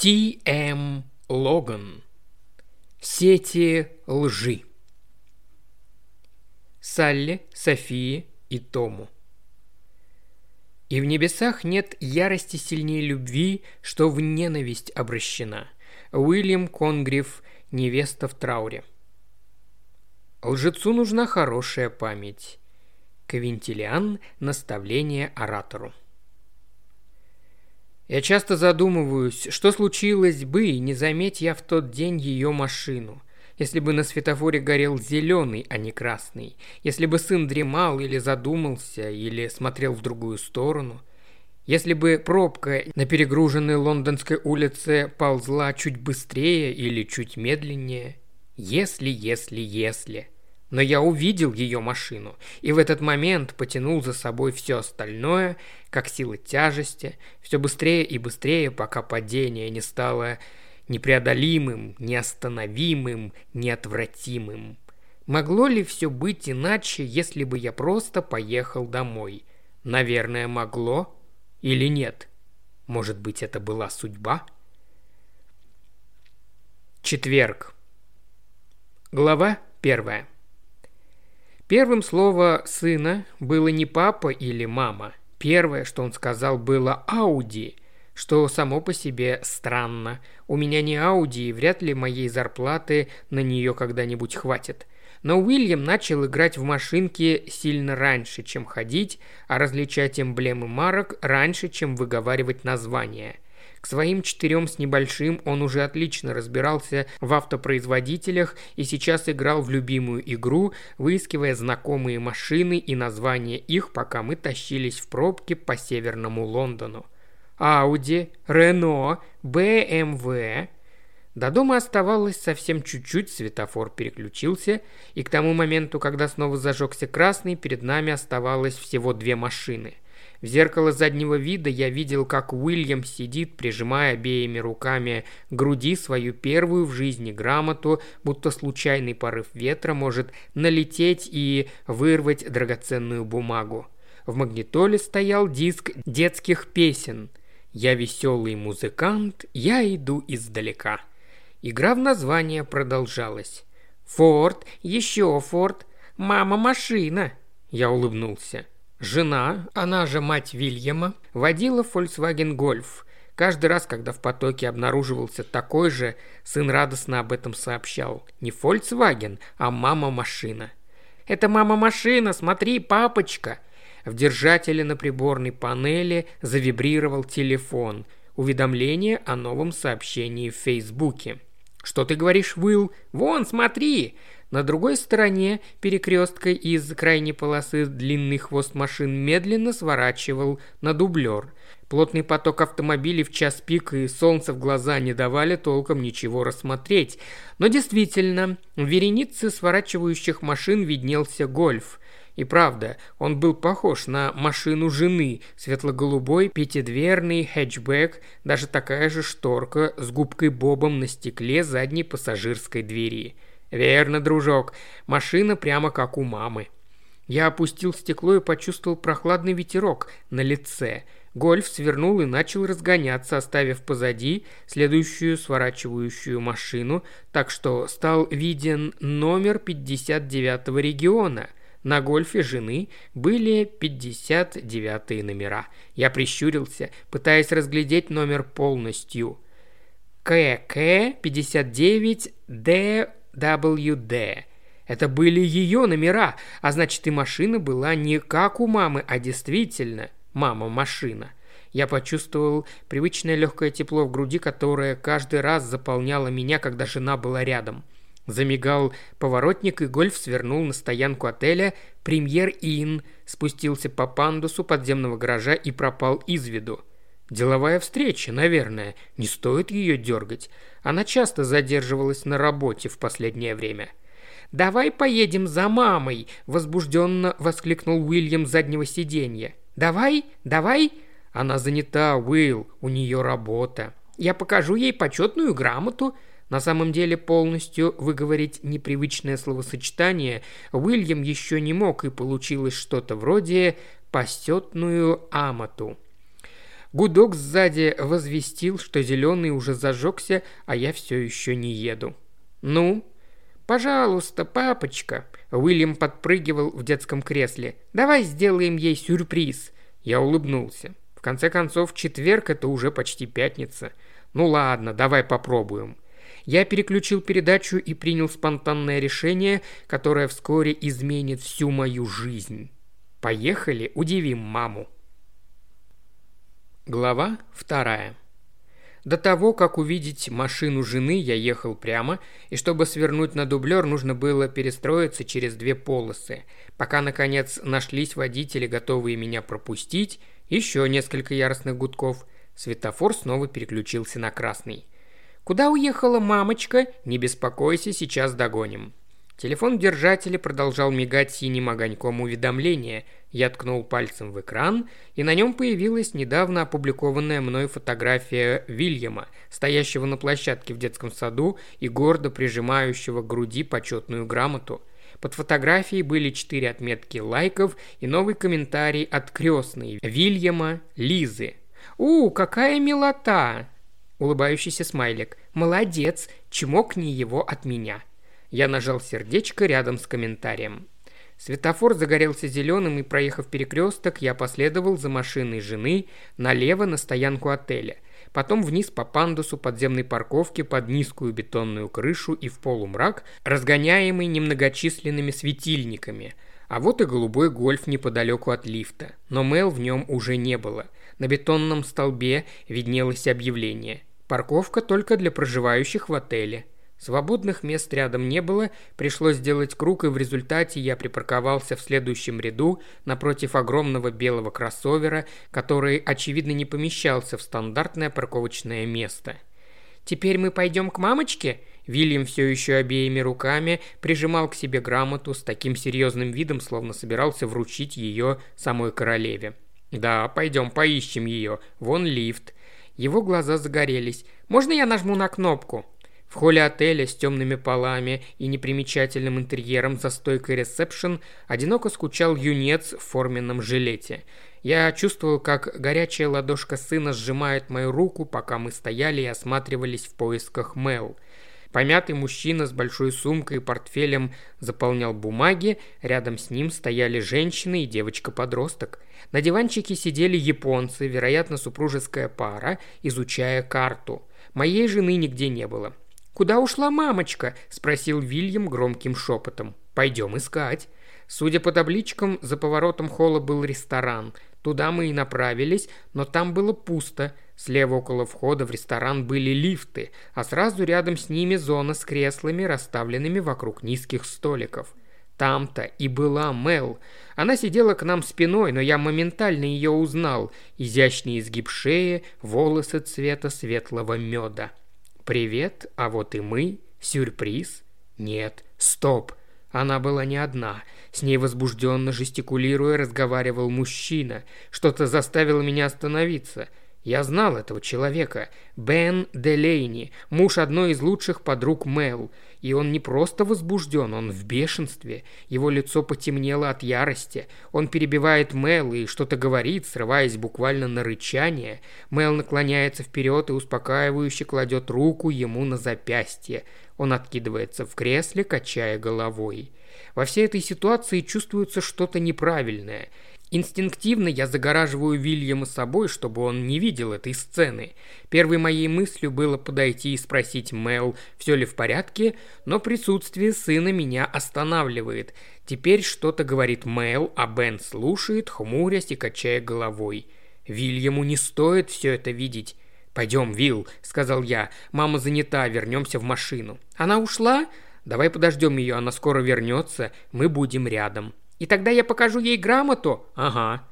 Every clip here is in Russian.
Т. М. Логан. Сети лжи. Салли, Софии и Тому. И в небесах нет ярости сильнее любви, что в ненависть обращена. Уильям Конгриф, невеста в трауре. Лжецу нужна хорошая память. Квинтилиан – наставление оратору. Я часто задумываюсь, что случилось бы, не заметь я в тот день ее машину. Если бы на светофоре горел зеленый, а не красный. Если бы сын дремал или задумался, или смотрел в другую сторону. Если бы пробка на перегруженной лондонской улице ползла чуть быстрее или чуть медленнее. Если, если, если. Но я увидел ее машину, и в этот момент потянул за собой все остальное, как сила тяжести, все быстрее и быстрее, пока падение не стало непреодолимым, неостановимым, неотвратимым. Могло ли все быть иначе, если бы я просто поехал домой? Наверное, могло или нет. Может быть, это была судьба? Четверг. Глава первая. Первым слово сына было не папа или мама. Первое, что он сказал, было «Ауди», что само по себе странно. У меня не Ауди, и вряд ли моей зарплаты на нее когда-нибудь хватит. Но Уильям начал играть в машинки сильно раньше, чем ходить, а различать эмблемы марок раньше, чем выговаривать названия – к своим четырем с небольшим он уже отлично разбирался в автопроизводителях и сейчас играл в любимую игру, выискивая знакомые машины и названия их, пока мы тащились в пробке по северному Лондону. Ауди, Рено, БМВ. До дома оставалось совсем чуть-чуть, светофор переключился, и к тому моменту, когда снова зажегся красный, перед нами оставалось всего две машины – в зеркало заднего вида я видел, как Уильям сидит, прижимая обеими руками груди свою первую в жизни грамоту, будто случайный порыв ветра может налететь и вырвать драгоценную бумагу. В магнитоле стоял диск детских песен. «Я веселый музыкант, я иду издалека». Игра в название продолжалась. «Форд, еще Форд, мама машина». Я улыбнулся. Жена, она же мать Вильяма, водила Volkswagen Golf. Каждый раз, когда в потоке обнаруживался такой же, сын радостно об этом сообщал. Не Volkswagen, а мама-машина. «Это мама-машина, смотри, папочка!» В держателе на приборной панели завибрировал телефон. Уведомление о новом сообщении в Фейсбуке. «Что ты говоришь, Уилл? Вон, смотри!» На другой стороне перекрестка из крайней полосы длинный хвост машин медленно сворачивал на дублер. Плотный поток автомобилей в час пик и солнце в глаза не давали толком ничего рассмотреть. Но действительно, в веренице сворачивающих машин виднелся гольф. И правда, он был похож на машину жены, светло-голубой, пятидверный хэтчбэк, даже такая же шторка с губкой Бобом на стекле задней пассажирской двери – «Верно, дружок. Машина прямо как у мамы». Я опустил стекло и почувствовал прохладный ветерок на лице. Гольф свернул и начал разгоняться, оставив позади следующую сворачивающую машину, так что стал виден номер 59-го региона. На гольфе жены были 59 номера. Я прищурился, пытаясь разглядеть номер полностью. КК 59 Д WD. Это были ее номера, а значит и машина была не как у мамы, а действительно мама-машина. Я почувствовал привычное легкое тепло в груди, которое каждый раз заполняло меня, когда жена была рядом. Замигал поворотник, и гольф свернул на стоянку отеля «Премьер Inn», спустился по пандусу подземного гаража и пропал из виду. Деловая встреча, наверное, не стоит ее дергать. Она часто задерживалась на работе в последнее время. «Давай поедем за мамой!» – возбужденно воскликнул Уильям с заднего сиденья. «Давай, давай!» «Она занята, Уилл, у нее работа. Я покажу ей почетную грамоту». На самом деле полностью выговорить непривычное словосочетание Уильям еще не мог, и получилось что-то вроде «постетную амоту». Гудок сзади возвестил, что зеленый уже зажегся, а я все еще не еду. «Ну?» «Пожалуйста, папочка!» Уильям подпрыгивал в детском кресле. «Давай сделаем ей сюрприз!» Я улыбнулся. В конце концов, четверг – это уже почти пятница. Ну ладно, давай попробуем. Я переключил передачу и принял спонтанное решение, которое вскоре изменит всю мою жизнь. Поехали, удивим маму. Глава вторая. До того, как увидеть машину жены, я ехал прямо, и чтобы свернуть на дублер, нужно было перестроиться через две полосы. Пока, наконец, нашлись водители, готовые меня пропустить, еще несколько яростных гудков. Светофор снова переключился на красный. «Куда уехала мамочка? Не беспокойся, сейчас догоним». Телефон держателя продолжал мигать синим огоньком уведомления. Я ткнул пальцем в экран, и на нем появилась недавно опубликованная мной фотография Вильяма, стоящего на площадке в детском саду и гордо прижимающего к груди почетную грамоту. Под фотографией были четыре отметки лайков и новый комментарий от крестной Вильяма Лизы. «У, какая милота!» Улыбающийся смайлик. «Молодец! Чмокни его от меня!» Я нажал сердечко рядом с комментарием. Светофор загорелся зеленым, и, проехав перекресток, я последовал за машиной жены налево на стоянку отеля. Потом вниз по пандусу подземной парковки под низкую бетонную крышу и в полумрак, разгоняемый немногочисленными светильниками. А вот и голубой гольф неподалеку от лифта. Но Мэл в нем уже не было. На бетонном столбе виднелось объявление. Парковка только для проживающих в отеле. Свободных мест рядом не было, пришлось сделать круг, и в результате я припарковался в следующем ряду напротив огромного белого кроссовера, который, очевидно, не помещался в стандартное парковочное место. «Теперь мы пойдем к мамочке?» Вильям все еще обеими руками прижимал к себе грамоту с таким серьезным видом, словно собирался вручить ее самой королеве. «Да, пойдем поищем ее. Вон лифт». Его глаза загорелись. «Можно я нажму на кнопку?» В холле отеля с темными полами и непримечательным интерьером за стойкой ресепшн одиноко скучал юнец в форменном жилете. Я чувствовал, как горячая ладошка сына сжимает мою руку, пока мы стояли и осматривались в поисках Мел. Помятый мужчина с большой сумкой и портфелем заполнял бумаги, рядом с ним стояли женщины и девочка-подросток. На диванчике сидели японцы, вероятно, супружеская пара, изучая карту. Моей жены нигде не было. «Куда ушла мамочка?» – спросил Вильям громким шепотом. «Пойдем искать». Судя по табличкам, за поворотом холла был ресторан. Туда мы и направились, но там было пусто. Слева около входа в ресторан были лифты, а сразу рядом с ними зона с креслами, расставленными вокруг низких столиков. Там-то и была Мел. Она сидела к нам спиной, но я моментально ее узнал. Изящный изгиб шеи, волосы цвета светлого меда. «Привет, а вот и мы. Сюрприз?» «Нет, стоп!» Она была не одна. С ней возбужденно жестикулируя разговаривал мужчина. Что-то заставило меня остановиться. Я знал этого человека. Бен Делейни, муж одной из лучших подруг Мэл. И он не просто возбужден, он в бешенстве. Его лицо потемнело от ярости. Он перебивает Мэл и что-то говорит, срываясь буквально на рычание. Мэл наклоняется вперед и успокаивающе кладет руку ему на запястье. Он откидывается в кресле, качая головой. Во всей этой ситуации чувствуется что-то неправильное. Инстинктивно я загораживаю Вильяма собой, чтобы он не видел этой сцены. Первой моей мыслью было подойти и спросить Мел, все ли в порядке, но присутствие сына меня останавливает. Теперь что-то говорит Мел, а Бен слушает, хмурясь и качая головой. Вильяму не стоит все это видеть. «Пойдем, Вилл», — сказал я. «Мама занята, вернемся в машину». «Она ушла?» «Давай подождем ее, она скоро вернется, мы будем рядом». И тогда я покажу ей грамоту?» «Ага».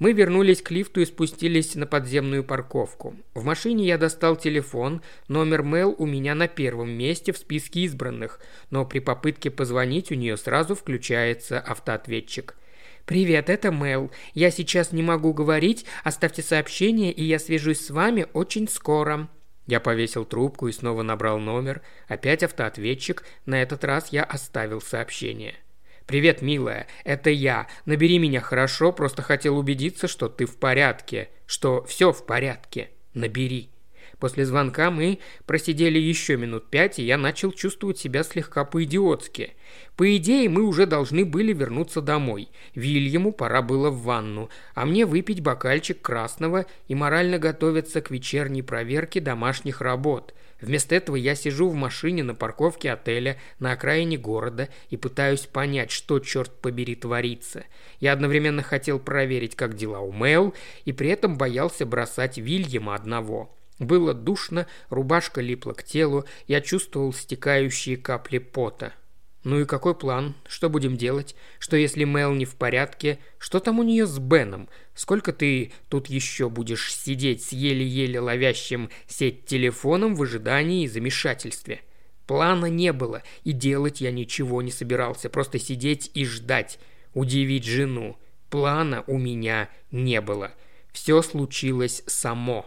Мы вернулись к лифту и спустились на подземную парковку. В машине я достал телефон, номер Мэл у меня на первом месте в списке избранных, но при попытке позвонить у нее сразу включается автоответчик. «Привет, это Мэл. Я сейчас не могу говорить, оставьте сообщение, и я свяжусь с вами очень скоро». Я повесил трубку и снова набрал номер. Опять автоответчик, на этот раз я оставил сообщение. «Привет, милая, это я. Набери меня хорошо, просто хотел убедиться, что ты в порядке, что все в порядке. Набери». После звонка мы просидели еще минут пять, и я начал чувствовать себя слегка по-идиотски. По идее, мы уже должны были вернуться домой. Вильяму пора было в ванну, а мне выпить бокальчик красного и морально готовиться к вечерней проверке домашних работ. Вместо этого я сижу в машине на парковке отеля на окраине города и пытаюсь понять, что, черт побери, творится. Я одновременно хотел проверить, как дела у Мэл, и при этом боялся бросать Вильяма одного. Было душно, рубашка липла к телу, я чувствовал стекающие капли пота. Ну и какой план? Что будем делать? Что если Мел не в порядке? Что там у нее с Беном? Сколько ты тут еще будешь сидеть с еле-еле ловящим сеть телефоном в ожидании и замешательстве? Плана не было, и делать я ничего не собирался, просто сидеть и ждать, удивить жену. Плана у меня не было. Все случилось само.